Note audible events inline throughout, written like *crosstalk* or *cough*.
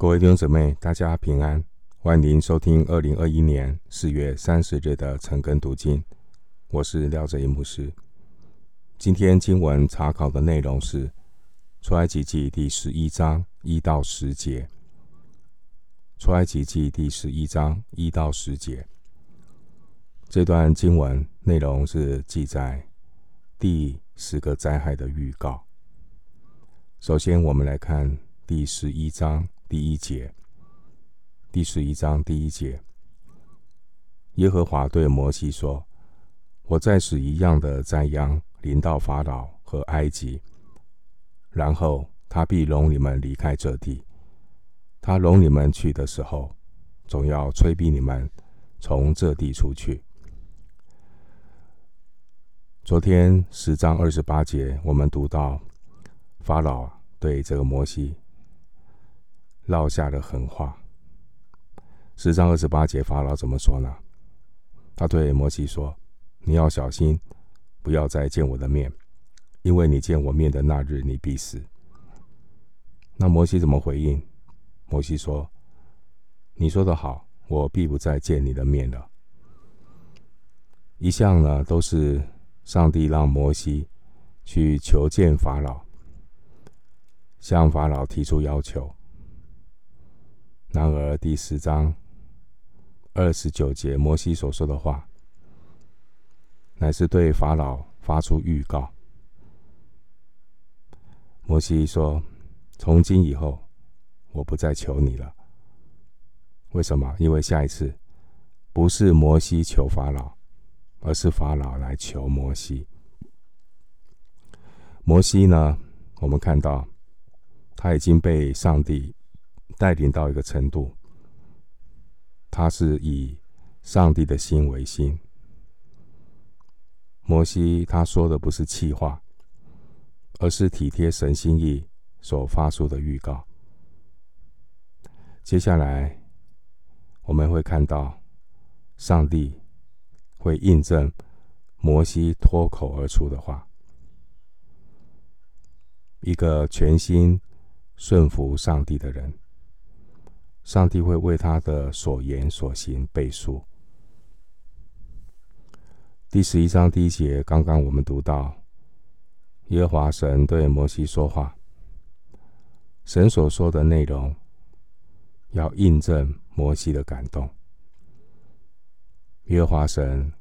各位弟兄姊妹，大家平安，欢迎收听二零二一年四月三十日的晨更读经。我是廖哲一牧师。今天经文查考的内容是《出埃及记》第十一章一到十节，《出埃及记》第十一章一到十节。这段经文内容是记载第十个灾害的预告。首先，我们来看第十一章。第一节，第十一章第一节，耶和华对摩西说：“我再使一样的灾殃临到法老和埃及，然后他必容你们离开这地。他容你们去的时候，总要催逼你们从这地出去。”昨天十章二十八节，我们读到法老对这个摩西。落下了狠话。十章二十八节，法老怎么说呢？他对摩西说：“你要小心，不要再见我的面，因为你见我面的那日，你必死。”那摩西怎么回应？摩西说：“你说的好，我必不再见你的面了。”一向呢，都是上帝让摩西去求见法老，向法老提出要求。然而，第十章二十九节，摩西所说的话，乃是对法老发出预告。摩西说：“从今以后，我不再求你了。为什么？因为下一次不是摩西求法老，而是法老来求摩西。摩西呢，我们看到他已经被上帝。”带领到一个程度，他是以上帝的心为心。摩西他说的不是气话，而是体贴神心意所发出的预告。接下来我们会看到，上帝会印证摩西脱口而出的话，一个全心顺服上帝的人。上帝会为他的所言所行背书。第十一章第一节，刚刚我们读到，耶和华神对摩西说话，神所说的内容要印证摩西的感动。耶和华神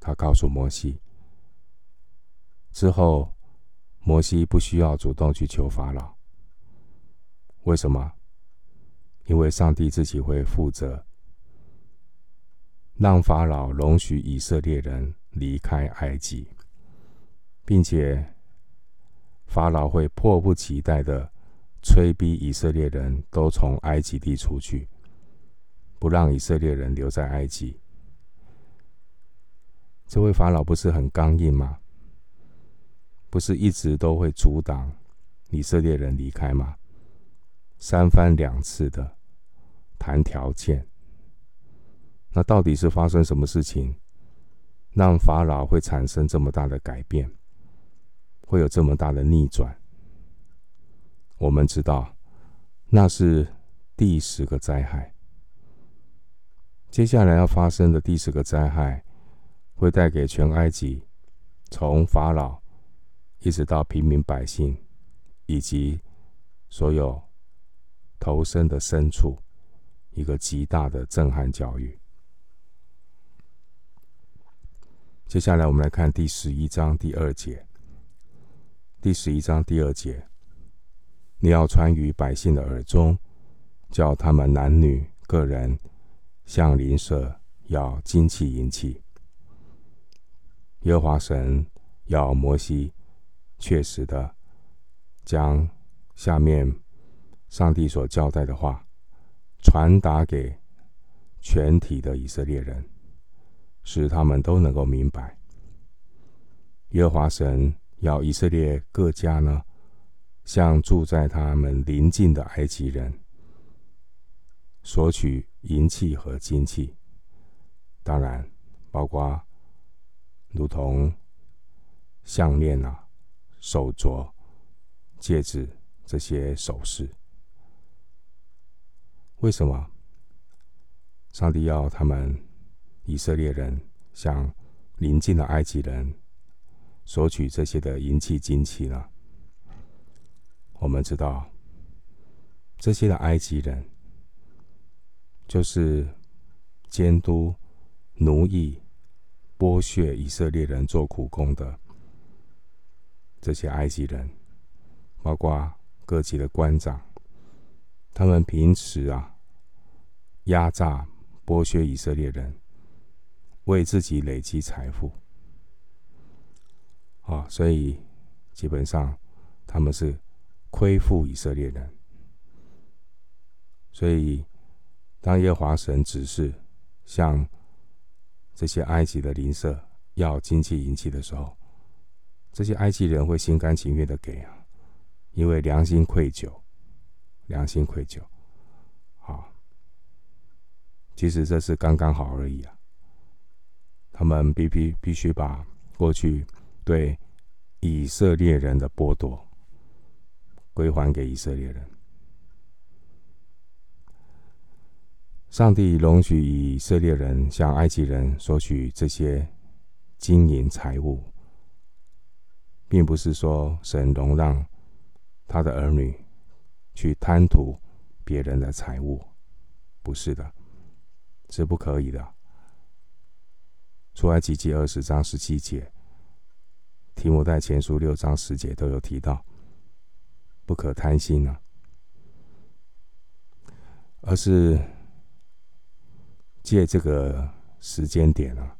他告诉摩西，之后摩西不需要主动去求法老，为什么？因为上帝自己会负责，让法老容许以色列人离开埃及，并且法老会迫不及待的催逼以色列人都从埃及地出去，不让以色列人留在埃及。这位法老不是很刚硬吗？不是一直都会阻挡以色列人离开吗？三番两次的。谈条件，那到底是发生什么事情，让法老会产生这么大的改变，会有这么大的逆转？我们知道，那是第十个灾害。接下来要发生的第十个灾害，会带给全埃及，从法老一直到平民百姓，以及所有投身的牲畜。一个极大的震撼教育。接下来，我们来看第十一章第二节。第十一章第二节，你要传于百姓的耳中，叫他们男女各人向邻舍要金器银器。耶和华神要摩西确实的将下面上帝所交代的话。传达给全体的以色列人，使他们都能够明白。耶和华神要以色列各家呢，向住在他们邻近的埃及人索取银器和金器，当然包括如同项链啊、手镯、戒指这些首饰。为什么上帝要他们以色列人向邻近的埃及人索取这些的银器、金器呢？我们知道，这些的埃及人就是监督、奴役、剥削以色列人做苦工的这些埃及人，包括各级的官长，他们平时啊压榨、剥削以色列人，为自己累积财富。啊，所以基本上他们是。亏负以色列人，所以当耶和华神指示向这些埃及的邻舍要金器银器的时候，这些埃及人会心甘情愿的给啊，因为良心愧疚，良心愧疚。好，其实这是刚刚好而已啊。他们必必必须把过去对以色列人的剥夺。归还给以色列人。上帝容许以色列人向埃及人索取这些金银财物，并不是说神容让他的儿女去贪图别人的财物，不是的，是不可以的。出埃及记二十章十七节，提摩太前书六章十节都有提到。不可贪心呢、啊，而是借这个时间点啊，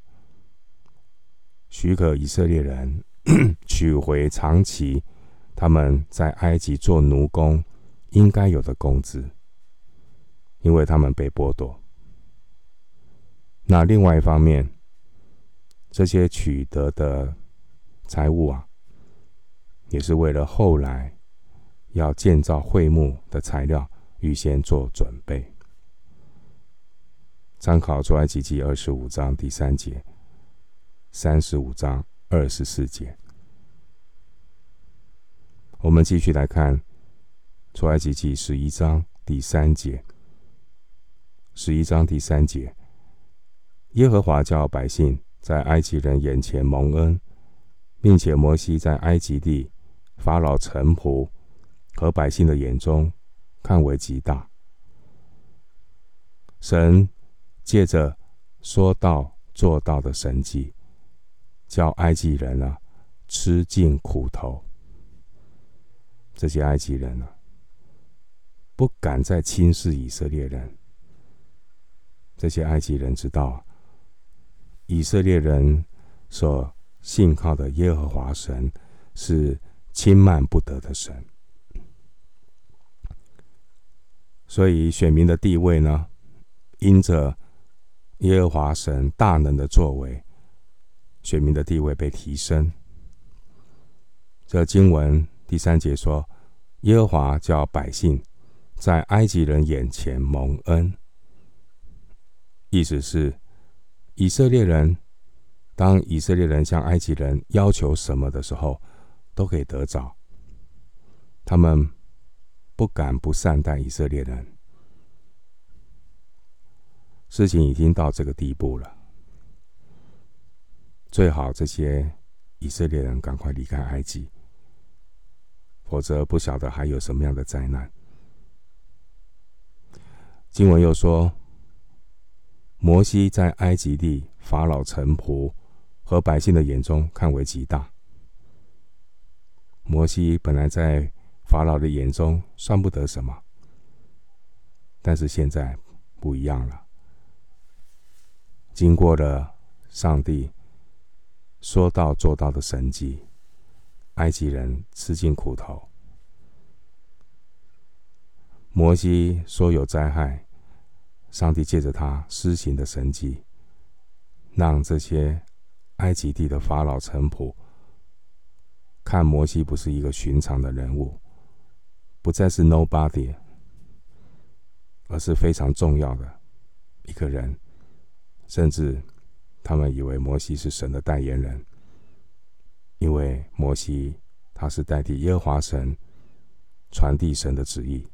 许可以色列人 *coughs* 取回长期他们在埃及做奴工应该有的工资，因为他们被剥夺。那另外一方面，这些取得的财物啊，也是为了后来。要建造会幕的材料，预先做准备。参考出埃及记二十五章第三节，三十五章二十四节。我们继续来看出埃及记十一章第三节。十一章第三节，耶和华叫百姓在埃及人眼前蒙恩，并且摩西在埃及地法老臣仆。和百姓的眼中看为极大。神借着说到做到的神迹，叫埃及人啊吃尽苦头。这些埃及人啊，不敢再轻视以色列人。这些埃及人知道，以色列人所信靠的耶和华神是轻慢不得的神。所以选民的地位呢，因着耶和华神大能的作为，选民的地位被提升。这经文第三节说：“耶和华叫百姓在埃及人眼前蒙恩。”意思是，以色列人当以色列人向埃及人要求什么的时候，都可以得着。他们。不敢不善待以色列人，事情已经到这个地步了。最好这些以色列人赶快离开埃及，否则不晓得还有什么样的灾难。经文又说，摩西在埃及地法老臣仆和百姓的眼中看为极大。摩西本来在。法老的眼中算不得什么，但是现在不一样了。经过了上帝说到做到的神迹，埃及人吃尽苦头。摩西说有灾害，上帝借着他施行的神迹，让这些埃及地的法老臣仆看摩西不是一个寻常的人物。不再是 nobody，而是非常重要的一个人，甚至他们以为摩西是神的代言人，因为摩西他是代替耶和华神传递神的旨意。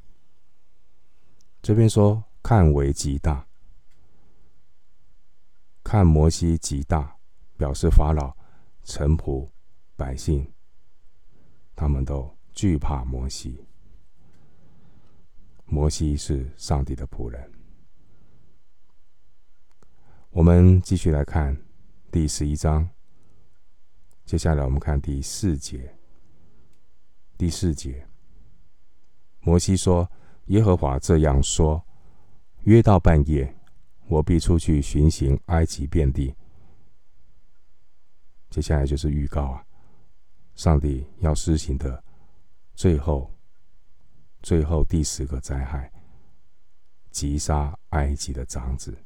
这边说看为极大。看摩西极大，表示法老、臣仆、百姓，他们都惧怕摩西。摩西是上帝的仆人。我们继续来看第十一章。接下来我们看第四节。第四节，摩西说：“耶和华这样说：约到半夜，我必出去巡行埃及遍地。”接下来就是预告啊，上帝要施行的最后、最后第十个灾害，击杀埃及的长子。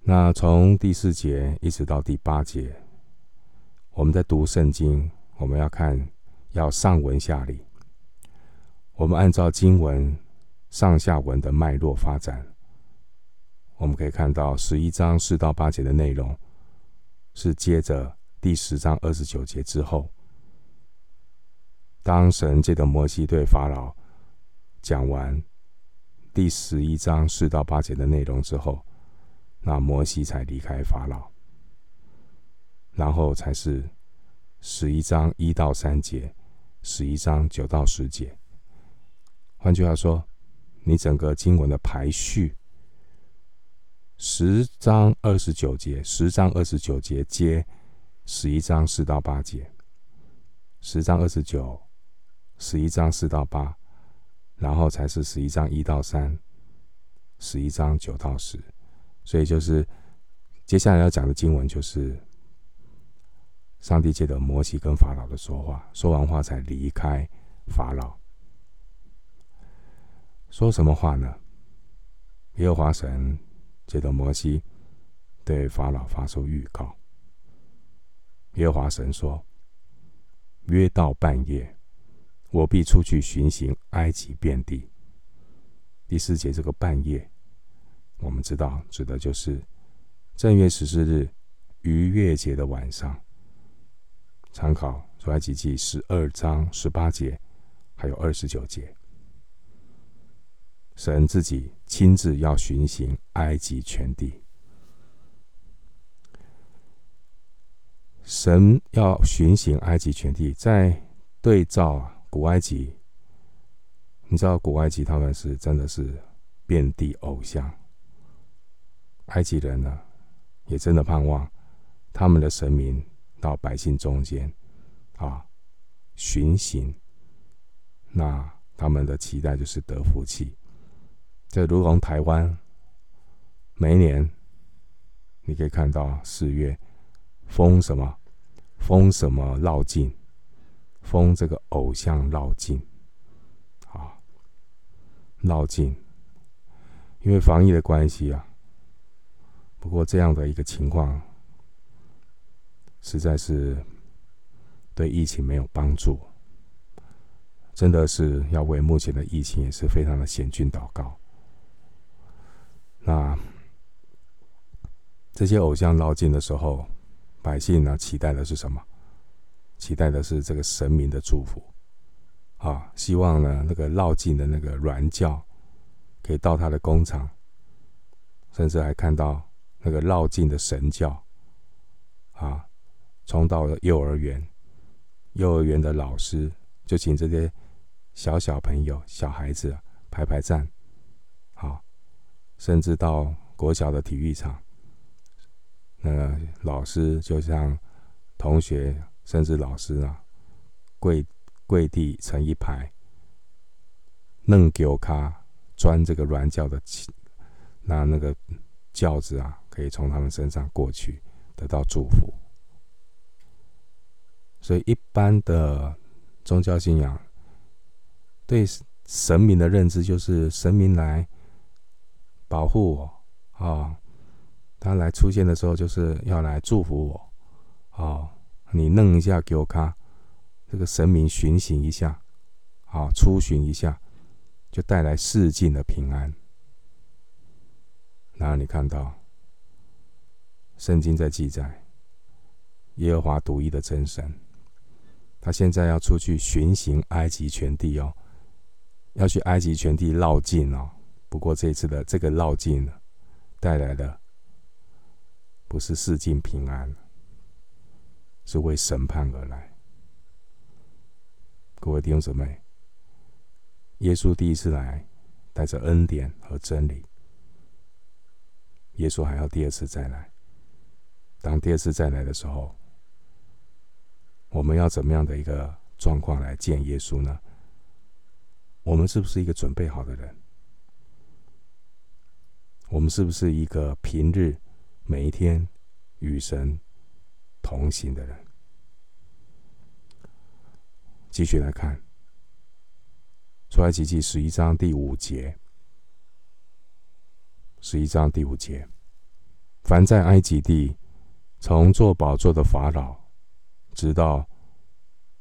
那从第四节一直到第八节，我们在读圣经，我们要看要上文下理。我们按照经文上下文的脉络发展，我们可以看到十一章四到八节的内容是接着第十章二十九节之后。当神借着摩西对法老讲完第十一章四到八节的内容之后。那摩西才离开法老，然后才是十一章一到三节，十一章九到十节。换句话说，你整个经文的排序：十章二十九节，十章二十九节接十一章四到八节，十章二十九，十一章四到八，然后才是十一章一到三，十一章九到十。所以就是接下来要讲的经文，就是上帝借着摩西跟法老的说话，说完话才离开法老。说什么话呢？耶和华神接着摩西对法老发出预告。耶和华神说：“约到半夜，我必出去巡行埃及遍地。”第四节这个半夜。我们知道，指的就是正月十四日逾越节的晚上。参考出埃及记十二章十八节，还有二十九节，神自己亲自要巡行埃及全地。神要巡行埃及全地，在对照古埃及，你知道古埃及他们是真的是遍地偶像。埃及人呢，也真的盼望他们的神明到百姓中间啊巡行。那他们的期待就是得福气。这如同台湾，每一年你可以看到四月封什么，封什么绕境，封这个偶像绕境啊，绕境，因为防疫的关系啊。不过这样的一个情况，实在是对疫情没有帮助。真的是要为目前的疫情也是非常的险峻祷告。那这些偶像绕境的时候，百姓呢期待的是什么？期待的是这个神明的祝福啊！希望呢那个绕境的那个软教可以到他的工厂，甚至还看到。那个绕境的神教，啊，冲到了幼儿园，幼儿园的老师就请这些小小朋友、小孩子排排站，甚至到国小的体育场，那个老师就像同学，甚至老师啊，跪跪地成一排，弄给我卡钻这个软脚的，那那个轿子啊。可以从他们身上过去，得到祝福。所以，一般的宗教信仰对神明的认知就是神明来保护我啊、哦，他来出现的时候就是要来祝福我啊、哦。你弄一下给我看，这个神明巡行一下，啊、哦，出巡一下，就带来世境的平安。然后你看到。圣经在记载，耶和华独一的真神，他现在要出去巡行埃及全地哦，要去埃及全地绕境哦，不过这一次的这个绕境，带来的不是四境平安，是为审判而来。各位弟兄姊妹，耶稣第一次来，带着恩典和真理。耶稣还要第二次再来。当第二次再来的时候，我们要怎么样的一个状况来见耶稣呢？我们是不是一个准备好的人？我们是不是一个平日每一天与神同行的人？继续来看，出埃及记十一章第五节，十一章第五节，凡在埃及地，从坐宝座的法老，直到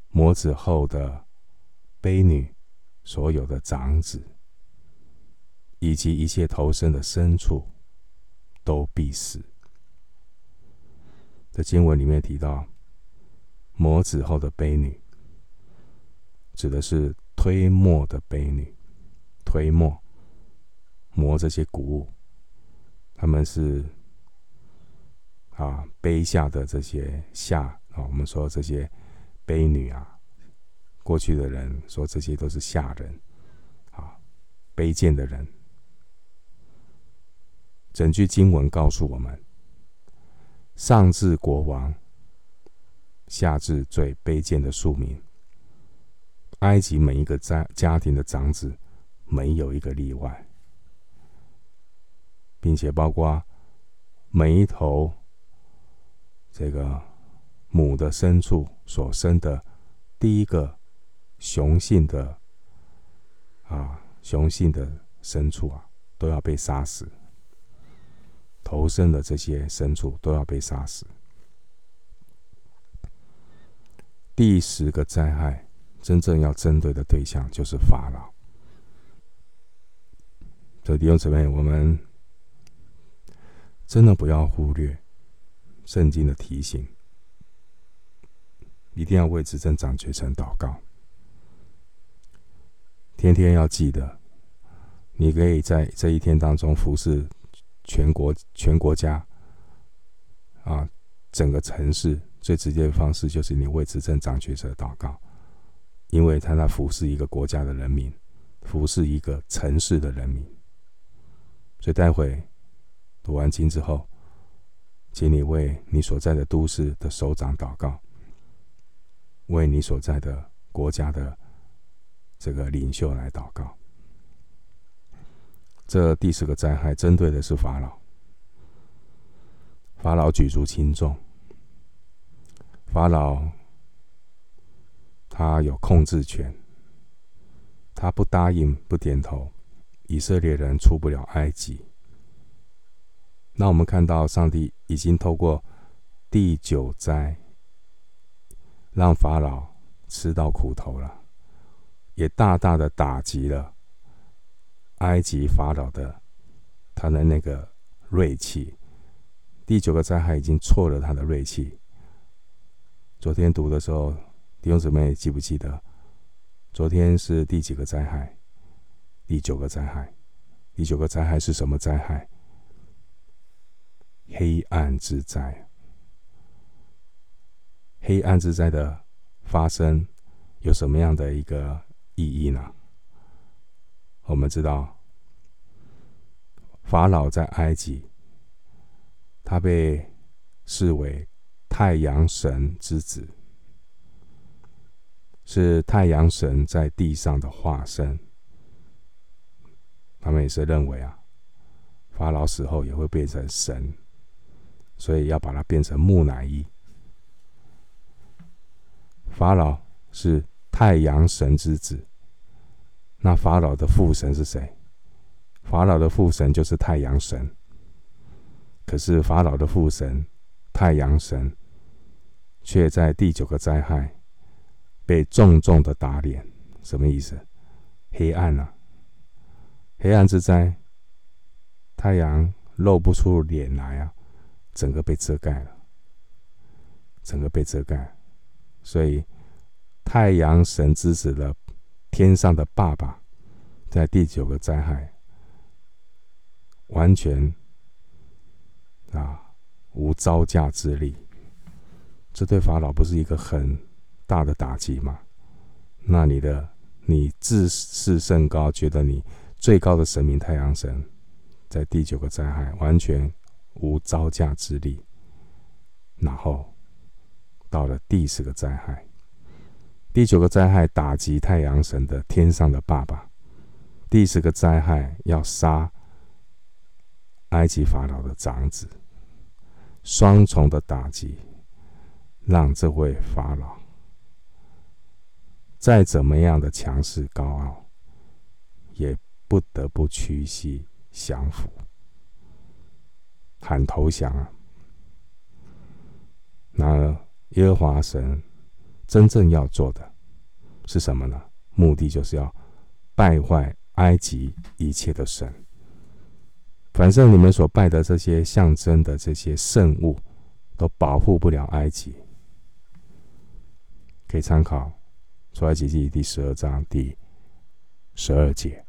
磨子后的卑女，所有的长子，以及一切投生的牲畜，都必死。在经文里面提到，磨子后的悲女，指的是推磨的悲女，推磨磨这些谷物，他们是啊卑下的这些下啊，我们说这些悲女啊。过去的人说这些都是下人，啊，卑贱的人。整句经文告诉我们：上至国王，下至最卑贱的庶民，埃及每一个家家庭的长子，没有一个例外，并且包括每一头这个母的牲畜所生的第一个。雄性的啊，雄性的牲畜啊，都要被杀死。头生的这些牲畜都要被杀死。第十个灾害，真正要针对的对象就是法老。所以弟兄姊妹，我们真的不要忽略圣经的提醒，一定要为执政掌权者祷告。天天要记得，你可以在这一天当中服侍全国、全国家，啊，整个城市最直接的方式就是你为执政掌权者祷告，因为他在服侍一个国家的人民，服侍一个城市的人民。所以待会读完经之后，请你为你所在的都市的首长祷告，为你所在的国家的。这个领袖来祷告。这第十个灾害针对的是法老。法老举足轻重。法老他有控制权，他不答应、不点头，以色列人出不了埃及。那我们看到上帝已经透过第九灾，让法老吃到苦头了。也大大的打击了埃及法老的他的那个锐气。第九个灾害已经挫了他的锐气。昨天读的时候，弟兄姊妹记不记得？昨天是第几个灾害？第九个灾害。第九个灾害是什么灾害？黑暗之灾。黑暗之灾的发生有什么样的一个？意义呢？我们知道，法老在埃及，他被视为太阳神之子，是太阳神在地上的化身。他们也是认为啊，法老死后也会变成神，所以要把它变成木乃伊。法老是。太阳神之子，那法老的父神是谁？法老的父神就是太阳神。可是法老的父神太阳神，却在第九个灾害被重重的打脸。什么意思？黑暗啊！黑暗之灾，太阳露不出脸来啊，整个被遮盖了，整个被遮盖，所以。太阳神之子的天上的爸爸，在第九个灾害完全啊无招架之力。这对法老不是一个很大的打击吗？那你的你自视甚高，觉得你最高的神明太阳神，在第九个灾害完全无招架之力。然后到了第十个灾害，第九个灾害打击太阳神的天上的爸爸，第十个灾害要杀埃及法老的长子，双重的打击，让这位法老再怎么样的强势高傲，也不得不屈膝降服，喊投降啊！那耶和华神真正要做的是什么呢？目的就是要败坏埃及一切的神。反正你们所拜的这些象征的这些圣物，都保护不了埃及。可以参考出埃及记第十二章第十二节。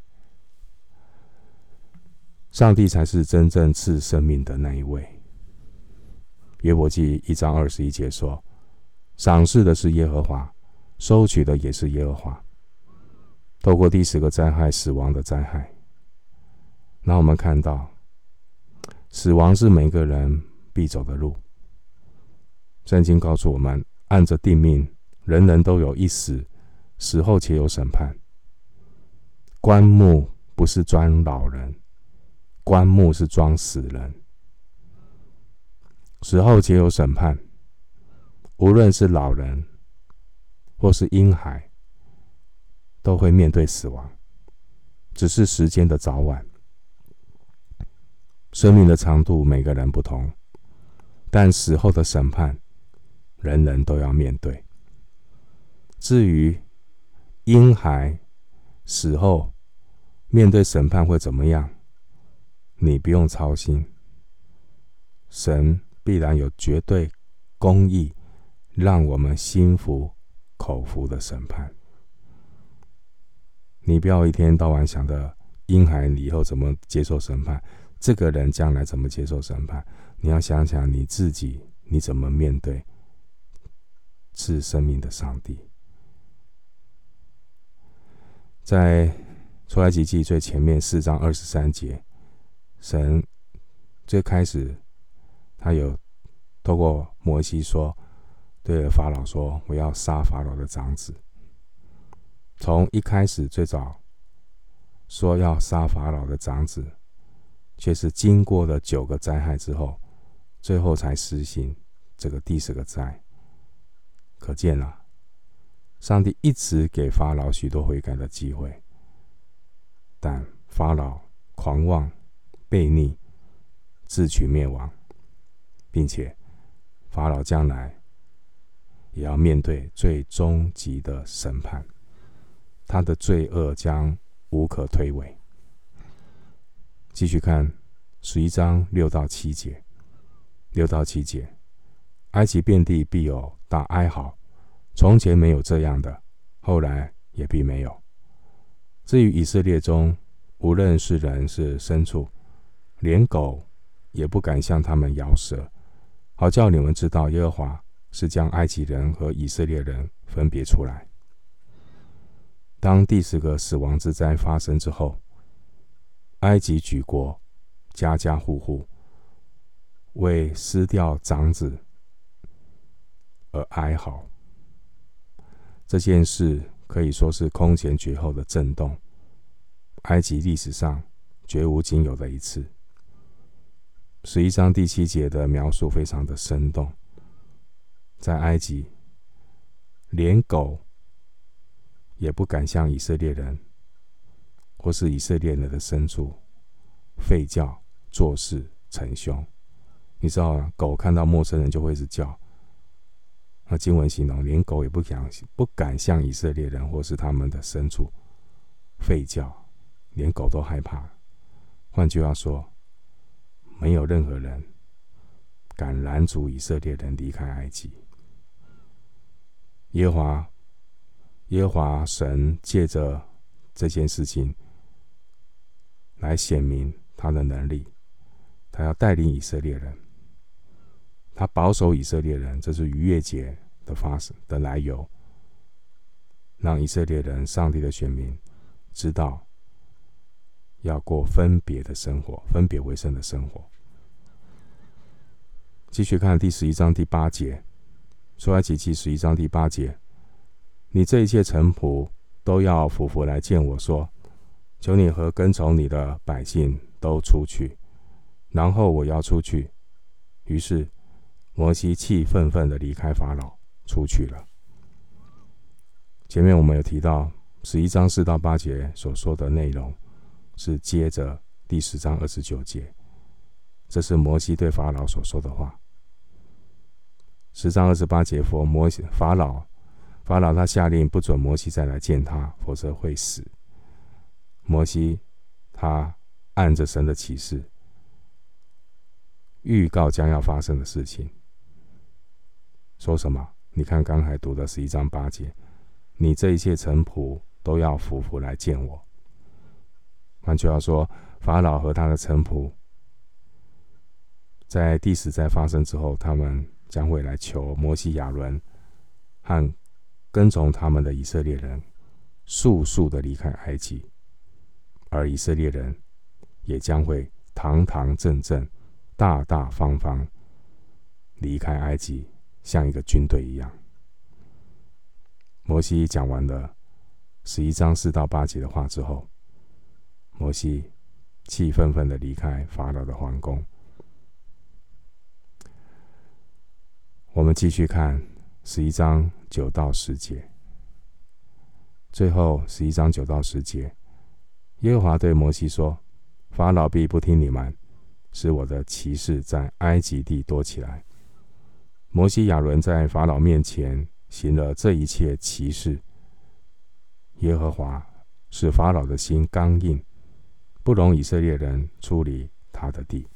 上帝才是真正赐生命的那一位。约伯记一章二十一节说：“赏赐的是耶和华，收取的也是耶和华。”透过第十个灾害——死亡的灾害，那我们看到，死亡是每个人必走的路。圣经告诉我们：“按着定命，人人都有一死，死后且有审判。棺木不是装老人，棺木是装死人。”死后且有审判，无论是老人或是婴孩，都会面对死亡，只是时间的早晚。生命的长度每个人不同，但死后的审判，人人都要面对。至于婴孩死后面对审判会怎么样，你不用操心，神。必然有绝对公义，让我们心服口服的审判。你不要一天到晚想着婴孩你以后怎么接受审判，这个人将来怎么接受审判。你要想想你自己，你怎么面对是生命的上帝。在出埃及记最前面四章二十三节，神最开始。他有透过摩西说，对着法老说：“我要杀法老的长子。”从一开始最早说要杀法老的长子，却是经过了九个灾害之后，最后才实行这个第十个灾。可见啊，上帝一直给法老许多悔改的机会，但法老狂妄悖逆，自取灭亡。并且，法老将来也要面对最终极的审判，他的罪恶将无可推诿。继续看十一章六到七节，六到七节，埃及遍地必有大哀嚎，从前没有这样的，后来也必没有。至于以色列中，无论是人是牲畜，连狗也不敢向他们咬舌。好叫你们知道，耶和华是将埃及人和以色列人分别出来。当第十个死亡之灾发生之后，埃及举国家家户户为失掉长子而哀嚎。这件事可以说是空前绝后的震动，埃及历史上绝无仅有的一次。十一章第七节的描述非常的生动，在埃及，连狗也不敢向以色列人或是以色列人的牲畜吠叫、做事、逞凶。你知道，狗看到陌生人就会是叫。那经文形容，连狗也不敢不敢向以色列人或是他们的牲畜吠叫，连狗都害怕。换句话说。没有任何人敢拦阻以色列人离开埃及。耶华，耶和华神借着这件事情来显明他的能力，他要带领以色列人，他保守以色列人，这是逾越节的发生的来由，让以色列人、上帝的选民知道要过分别的生活，分别为圣的生活。继续看第十一章第八节，出埃及记十一章第八节，你这一切臣仆都要俯伏来见我说，求你和跟从你的百姓都出去，然后我要出去。于是摩西气愤愤地离开法老，出去了。前面我们有提到十一章四到八节所说的内容，是接着第十章二十九节。这是摩西对法老所说的话。十章二十八节，佛摩西法老，法老他下令不准摩西再来见他，否则会死。摩西他按着神的启示，预告将要发生的事情。说什么？你看刚才读的十一章八节，你这一切臣仆都要俯伏来见我。换句话说，法老和他的臣仆。在第十灾发生之后，他们将会来求摩西、亚伦和跟从他们的以色列人速速的离开埃及，而以色列人也将会堂堂正正、大大方方离开埃及，像一个军队一样。摩西讲完了十一章四到八节的话之后，摩西气愤愤的离开法老的皇宫。我们继续看十一章九到十节。最后十一章九到十节，耶和华对摩西说：“法老必不听你们，使我的骑士在埃及地多起来。”摩西、亚伦在法老面前行了这一切骑士。耶和华使法老的心刚硬，不容以色列人出离他的地。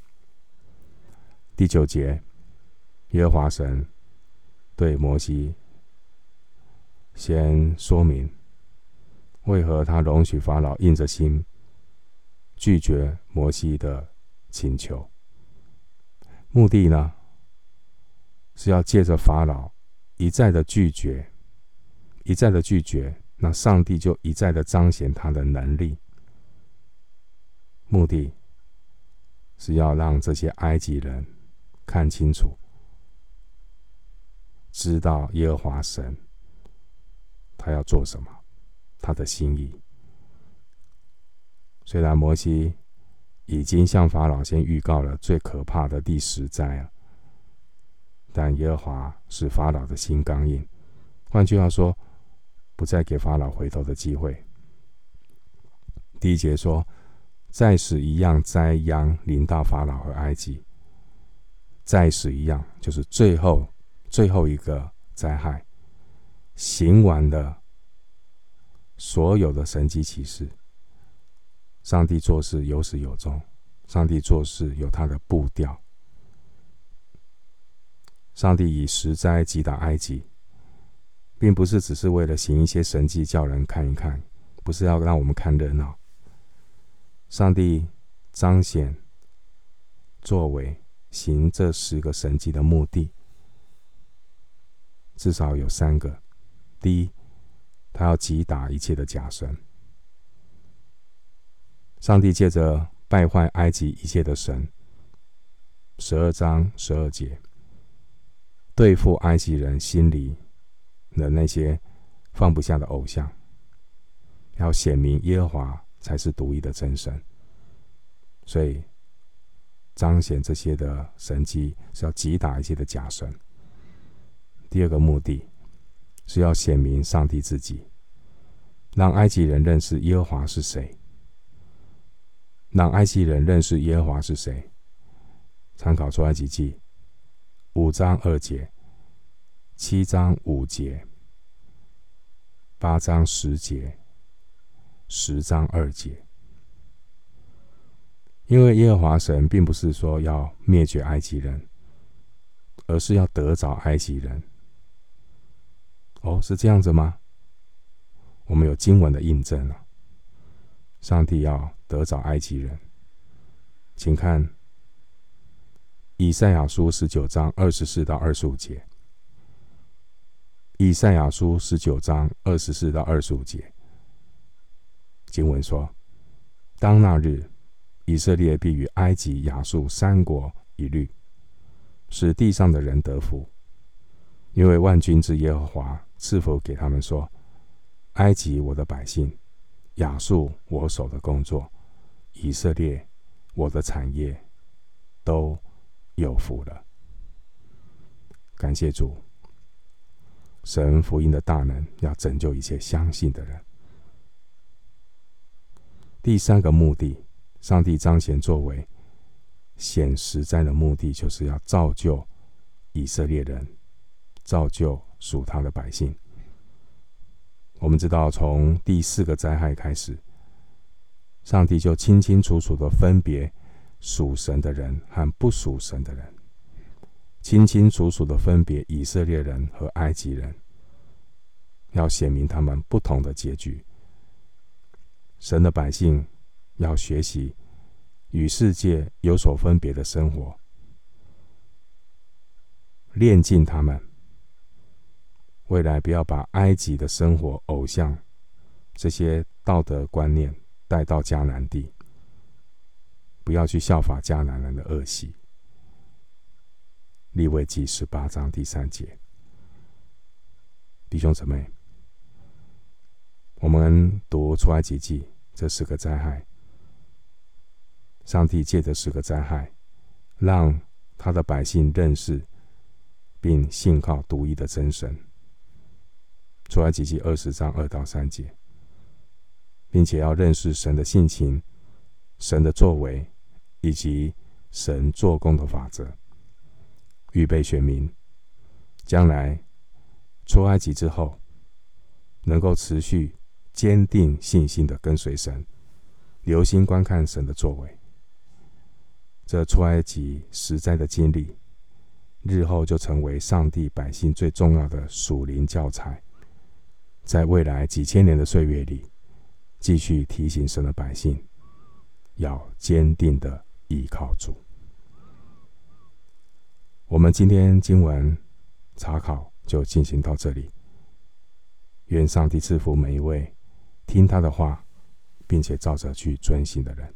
第九节，耶和华神。对摩西先说明，为何他容许法老硬着心拒绝摩西的请求？目的呢，是要借着法老一再的拒绝，一再的拒绝，那上帝就一再的彰显他的能力。目的是要让这些埃及人看清楚。知道耶和华神，他要做什么，他的心意。虽然摩西已经向法老先预告了最可怕的第十灾啊，但耶和华使法老的心刚硬，换句话说，不再给法老回头的机会。第一节说，再使一样灾殃临到法老和埃及，再使一样就是最后。最后一个灾害，行完的所有的神迹奇事。上帝做事有始有终，上帝做事有他的步调。上帝以十灾击打埃及，并不是只是为了行一些神迹叫人看一看，不是要让我们看热闹。上帝彰显作为行这十个神迹的目的。至少有三个：第一，他要击打一切的假神。上帝借着败坏埃及一切的神，十二章十二节，对付埃及人心里的那些放不下的偶像，要显明耶和华才是独一的真神。所以彰显这些的神迹，是要击打一切的假神。第二个目的是要显明上帝自己，让埃及人认识耶和华是谁，让埃及人认识耶和华是谁。参考出埃及记五章二节、七章五节、八章十节、十章二节。因为耶和华神并不是说要灭绝埃及人，而是要得着埃及人。哦，是这样子吗？我们有经文的印证了。上帝要得着埃及人，请看以赛亚书十九章二十四到二十五节。以赛亚书十九章二十四到二十五节，经文说：“当那日，以色列必与埃及、亚述三国一律，使地上的人得福，因为万军之耶和华是否给他们说：埃及我的百姓，亚述我手的工作，以色列我的产业，都有福了。感谢主。”神福音的大能要拯救一切相信的人。第三个目的，上帝彰显作为显实在的目的，就是要造就以色列人，造就属他的百姓。我们知道，从第四个灾害开始，上帝就清清楚楚的分别属神的人和不属神的人。清清楚楚的分别以色列人和埃及人，要显明他们不同的结局。神的百姓要学习与世界有所分别的生活，练尽他们。未来不要把埃及的生活、偶像这些道德观念带到迦南地，不要去效法迦南人的恶习。利未记十八章第三节，弟兄姊妹，我们读出埃及记这十个灾害，上帝借着十个灾害，让他的百姓认识并信靠独一的真神。出埃及记二十章二到三节，并且要认识神的性情、神的作为以及神做工的法则。预备选民，将来出埃及之后，能够持续坚定信心的跟随神，留心观看神的作为。这出埃及实在的经历，日后就成为上帝百姓最重要的属灵教材，在未来几千年的岁月里，继续提醒神的百姓，要坚定的依靠主。我们今天经文查考就进行到这里。愿上帝赐福每一位听他的话，并且照着去遵行的人。